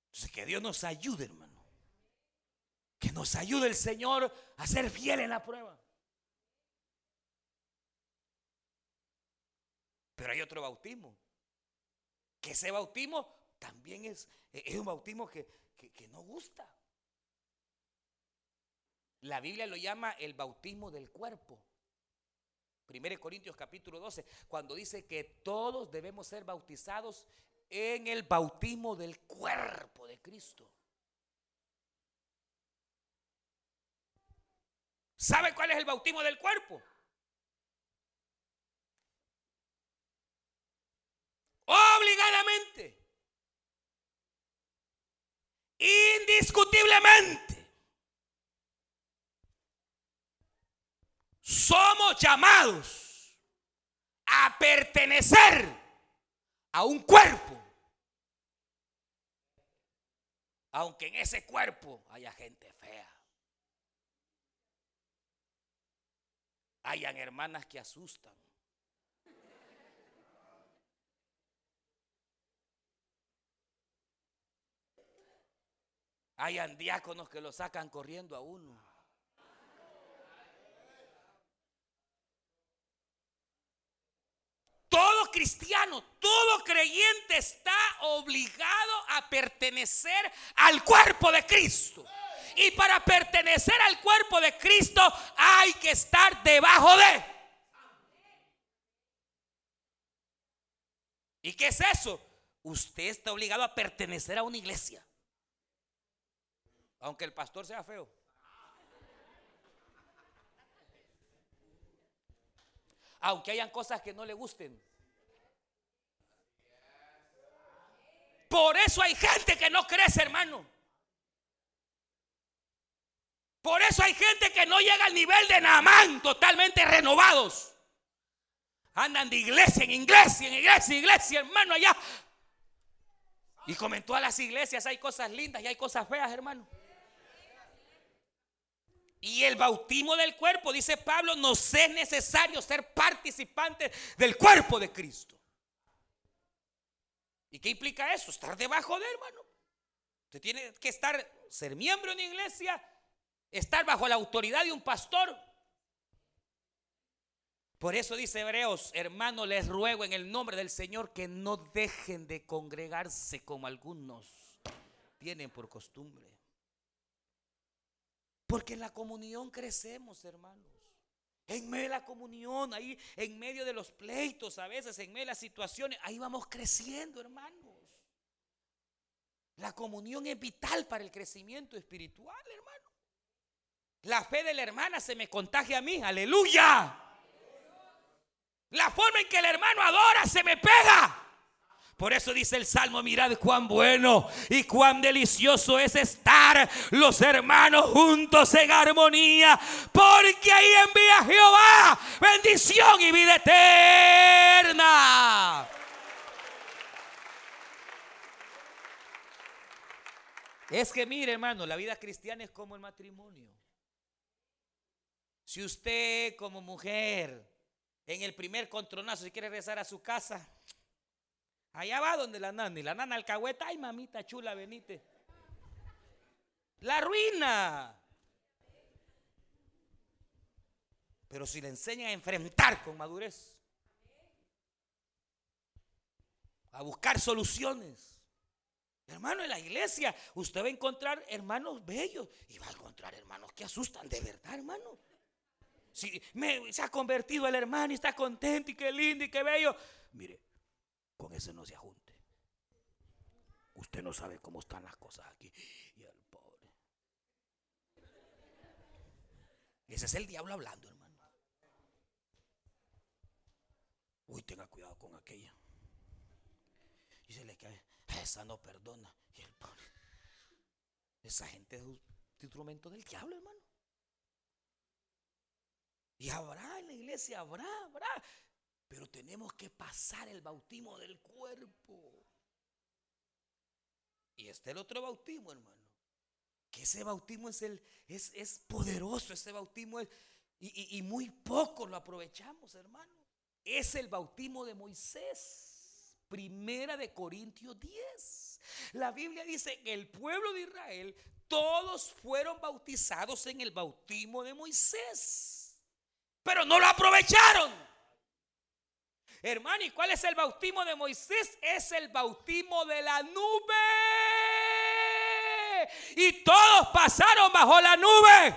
Entonces que Dios nos ayude, hermano. Que nos ayude el Señor a ser fiel en la prueba. Pero hay otro bautismo. Que ese bautismo también es, es un bautismo que, que no gusta. La Biblia lo llama el bautismo del cuerpo. 1 Corintios capítulo 12, cuando dice que todos debemos ser bautizados en el bautismo del cuerpo de Cristo. ¿Sabe cuál es el bautismo del cuerpo? Obligadamente. Indiscutiblemente. Somos llamados a pertenecer a un cuerpo. Aunque en ese cuerpo haya gente fea. Hayan hermanas que asustan. Hayan diáconos que lo sacan corriendo a uno. Todo cristiano, todo creyente está obligado a pertenecer al cuerpo de Cristo. Y para pertenecer al cuerpo de Cristo hay que estar debajo de. ¿Y qué es eso? Usted está obligado a pertenecer a una iglesia. Aunque el pastor sea feo. Aunque hayan cosas que no le gusten. Por eso hay gente que no crece, hermano. Por eso hay gente que no llega al nivel de Naamán, totalmente renovados. Andan de iglesia en iglesia, en iglesia, en iglesia, hermano, allá. Y como en todas las iglesias hay cosas lindas y hay cosas feas, hermano. Y el bautismo del cuerpo, dice Pablo, nos es necesario ser participantes del cuerpo de Cristo. ¿Y qué implica eso? Estar debajo de hermano. Usted tiene que estar, ser miembro de una iglesia, estar bajo la autoridad de un pastor. Por eso dice Hebreos, hermano, les ruego en el nombre del Señor que no dejen de congregarse como algunos tienen por costumbre porque en la comunión crecemos, hermanos. En medio de la comunión, ahí en medio de los pleitos, a veces en medio de las situaciones, ahí vamos creciendo, hermanos. La comunión es vital para el crecimiento espiritual, hermano. La fe de la hermana se me contagia a mí, aleluya. La forma en que el hermano adora se me pega. Por eso dice el Salmo, mirad cuán bueno y cuán delicioso es estar los hermanos juntos en armonía, porque ahí envía Jehová bendición y vida eterna. Es que mire, hermano, la vida cristiana es como el matrimonio. Si usted como mujer en el primer contronazo si quiere regresar a su casa, Allá va donde la nana. Y la nana alcahueta. Ay, mamita chula, venite. La ruina. Pero si le enseñan a enfrentar con madurez, a buscar soluciones. Hermano, en la iglesia usted va a encontrar hermanos bellos y va a encontrar hermanos que asustan de verdad, hermano. Si se ha convertido el hermano y está contento y qué lindo y qué bello. Mire, con ese no se ajunte. Usted no sabe cómo están las cosas aquí. Y el pobre. Ese es el diablo hablando, hermano. Uy, tenga cuidado con aquella. Y se le cae. Esa no perdona. Y el pobre. Esa gente es un instrumento del diablo, hermano. Y habrá en la iglesia, habrá, habrá. Pero tenemos que pasar el bautismo del cuerpo. Y este el otro bautismo, hermano. Que ese bautismo es, el, es, es poderoso, ese bautismo es... Y, y, muy poco lo aprovechamos, hermano. Es el bautismo de Moisés. Primera de Corintios 10. La Biblia dice que el pueblo de Israel, todos fueron bautizados en el bautismo de Moisés. Pero no lo aprovecharon. Hermano, ¿y cuál es el bautismo de Moisés? Es el bautismo de la nube. Y todos pasaron bajo la nube.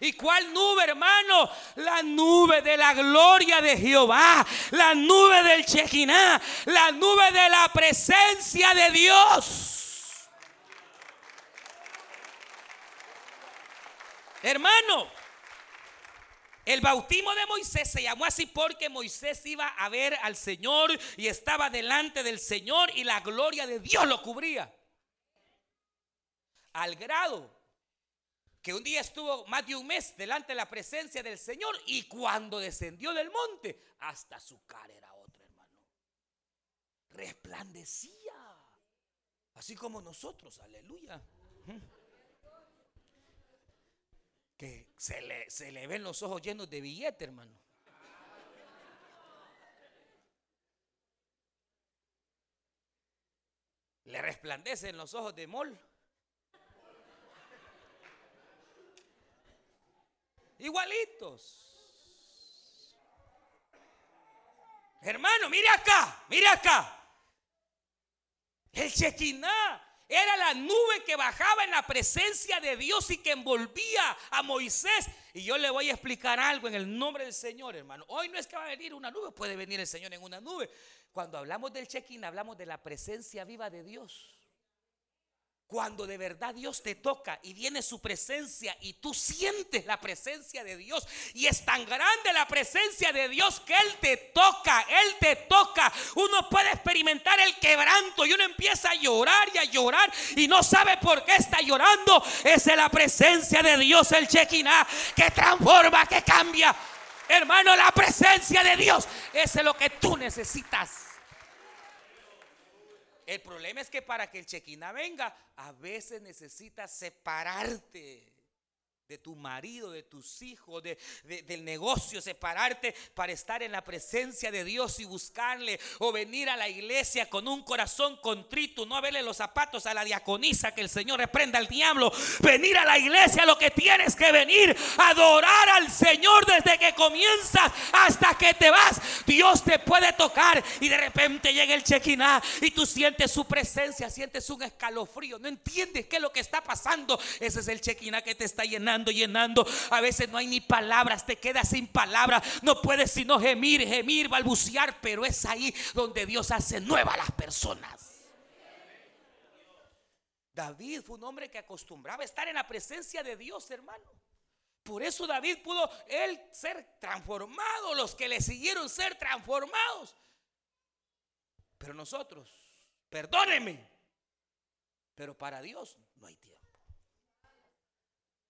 ¿Y cuál nube, hermano? La nube de la gloria de Jehová, la nube del Chequiná, la nube de la presencia de Dios. Hermano, el bautismo de Moisés se llamó así porque Moisés iba a ver al Señor y estaba delante del Señor y la gloria de Dios lo cubría. Al grado que un día estuvo más de un mes delante de la presencia del Señor y cuando descendió del monte, hasta su cara era otra, hermano. Resplandecía. Así como nosotros, aleluya se le, se le ven los ojos llenos de billete, hermano. Le resplandecen los ojos de mol. Igualitos. Hermano, mire acá, mire acá. El chequiná era la nube que bajaba en la presencia de Dios y que envolvía a Moisés. Y yo le voy a explicar algo en el nombre del Señor, hermano. Hoy no es que va a venir una nube, puede venir el Señor en una nube. Cuando hablamos del check-in, hablamos de la presencia viva de Dios. Cuando de verdad Dios te toca y viene su presencia y tú sientes la presencia de Dios y es tan grande la presencia de Dios que Él te toca, Él te toca. Uno puede experimentar el quebranto y uno empieza a llorar y a llorar y no sabe por qué está llorando. Es la presencia de Dios, el chequiná, que transforma, que cambia. Hermano, la presencia de Dios es lo que tú necesitas. El problema es que para que el chequina venga, a veces necesitas separarte de tu marido, de tus hijos, de, del negocio, separarte para estar en la presencia de Dios y buscarle o venir a la iglesia con un corazón contrito, no verle los zapatos a la diaconisa, que el Señor reprenda al diablo, venir a la iglesia lo que tienes que venir, adorar al Señor desde que comienzas hasta que te vas. Dios te puede tocar y de repente llega el chequiná y tú sientes su presencia, sientes un escalofrío, no entiendes qué es lo que está pasando. Ese es el chequiná que te está llenando llenando. A veces no hay ni palabras, te quedas sin palabras. No puedes sino gemir, gemir, balbucear, pero es ahí donde Dios hace nueva a las personas. David fue un hombre que acostumbraba estar en la presencia de Dios, hermano. Por eso David pudo él ser transformado, los que le siguieron ser transformados. Pero nosotros, perdóneme, pero para Dios no hay tiempo.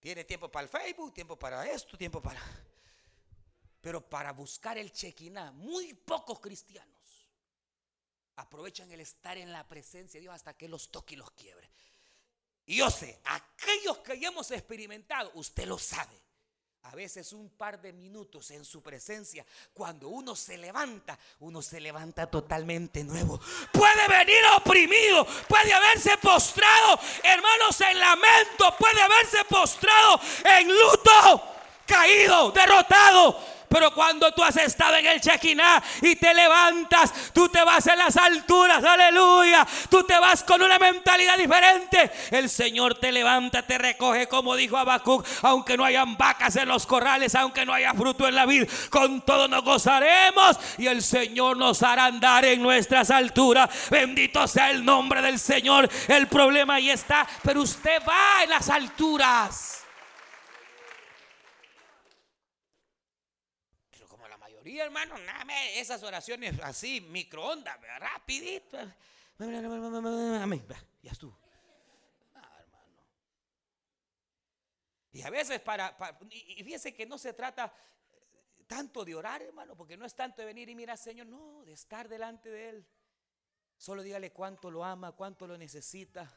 Tiene tiempo para el Facebook, tiempo para esto, tiempo para... Pero para buscar el chequiná, muy pocos cristianos aprovechan el estar en la presencia de Dios hasta que los toque y los quiebre. Y yo sé, aquellos que ya hemos experimentado, usted lo sabe. A veces un par de minutos en su presencia, cuando uno se levanta, uno se levanta totalmente nuevo. Puede venir oprimido, puede haberse postrado, hermanos, en lamento, puede haberse postrado en luto, caído, derrotado. Pero cuando tú has estado en el Chequiná y te levantas, tú te vas en las alturas, aleluya. Tú te vas con una mentalidad diferente. El Señor te levanta, te recoge, como dijo Habacuc, aunque no hayan vacas en los corrales, aunque no haya fruto en la vid, con todo nos gozaremos y el Señor nos hará andar en nuestras alturas. Bendito sea el nombre del Señor. El problema ahí está, pero usted va en las alturas. Y hermano, nada, esas oraciones así, microondas, rapidito. Ya estuvo. hermano. Y a veces para, y fíjese que no se trata tanto de orar, hermano, porque no es tanto de venir y mirar, Señor, no, de estar delante de Él. Solo dígale cuánto lo ama, cuánto lo necesita.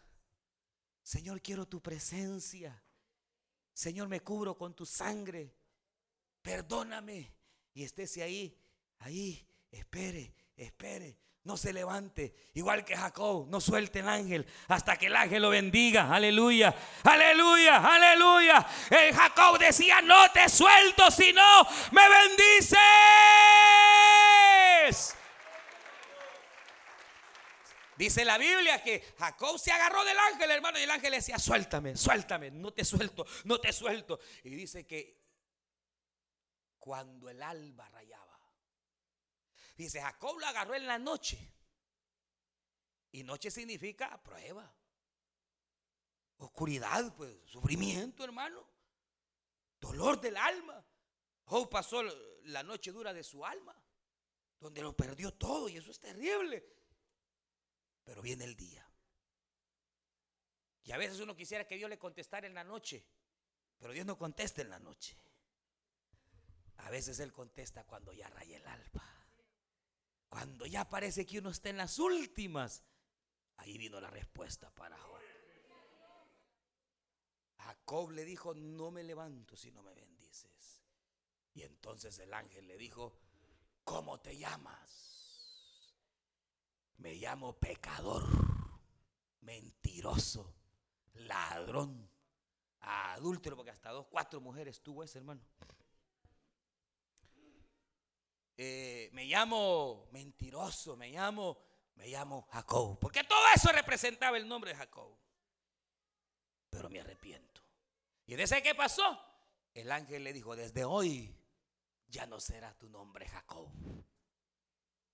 Señor, quiero tu presencia. Señor, me cubro con tu sangre. Perdóname y estése ahí, ahí, espere, espere. No se levante, igual que Jacob, no suelte el ángel hasta que el ángel lo bendiga. Aleluya, aleluya, aleluya. El Jacob decía, no te suelto, sino me bendices. Dice la Biblia que Jacob se agarró del ángel, hermano, y el ángel le decía, suéltame, suéltame, no te suelto, no te suelto. Y dice que cuando el alba rayaba. Dice, Jacob lo agarró en la noche. Y noche significa prueba. Oscuridad, pues, sufrimiento, hermano. Dolor del alma. Job pasó la noche dura de su alma, donde lo perdió todo y eso es terrible. Pero viene el día. Y a veces uno quisiera que Dios le contestara en la noche, pero Dios no contesta en la noche. A veces Él contesta cuando ya raya el alba. Cuando ya parece que uno está en las últimas. Ahí vino la respuesta para Job. Jacob le dijo, no me levanto si no me bendices. Y entonces el ángel le dijo, ¿cómo te llamas? Me llamo pecador, mentiroso, ladrón, adúltero, porque hasta dos, cuatro mujeres tuvo ese hermano. Eh, me llamo mentiroso, me llamo, me llamo Jacob. Porque todo eso representaba el nombre de Jacob. Pero me arrepiento. ¿Y desde qué pasó? El ángel le dijo, desde hoy ya no será tu nombre Jacob,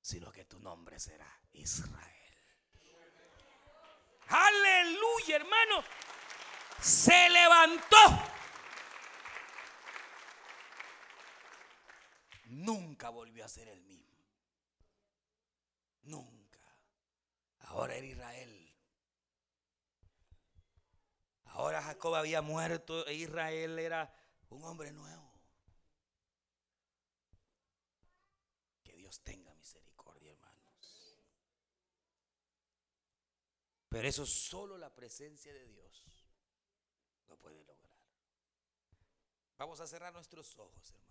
sino que tu nombre será Israel. Aleluya, hermano. Se levantó nunca volvió a ser el mismo. Nunca. Ahora era Israel. Ahora Jacob había muerto e Israel era un hombre nuevo. Que Dios tenga misericordia, hermanos. Pero eso solo la presencia de Dios lo puede lograr. Vamos a cerrar nuestros ojos, hermanos.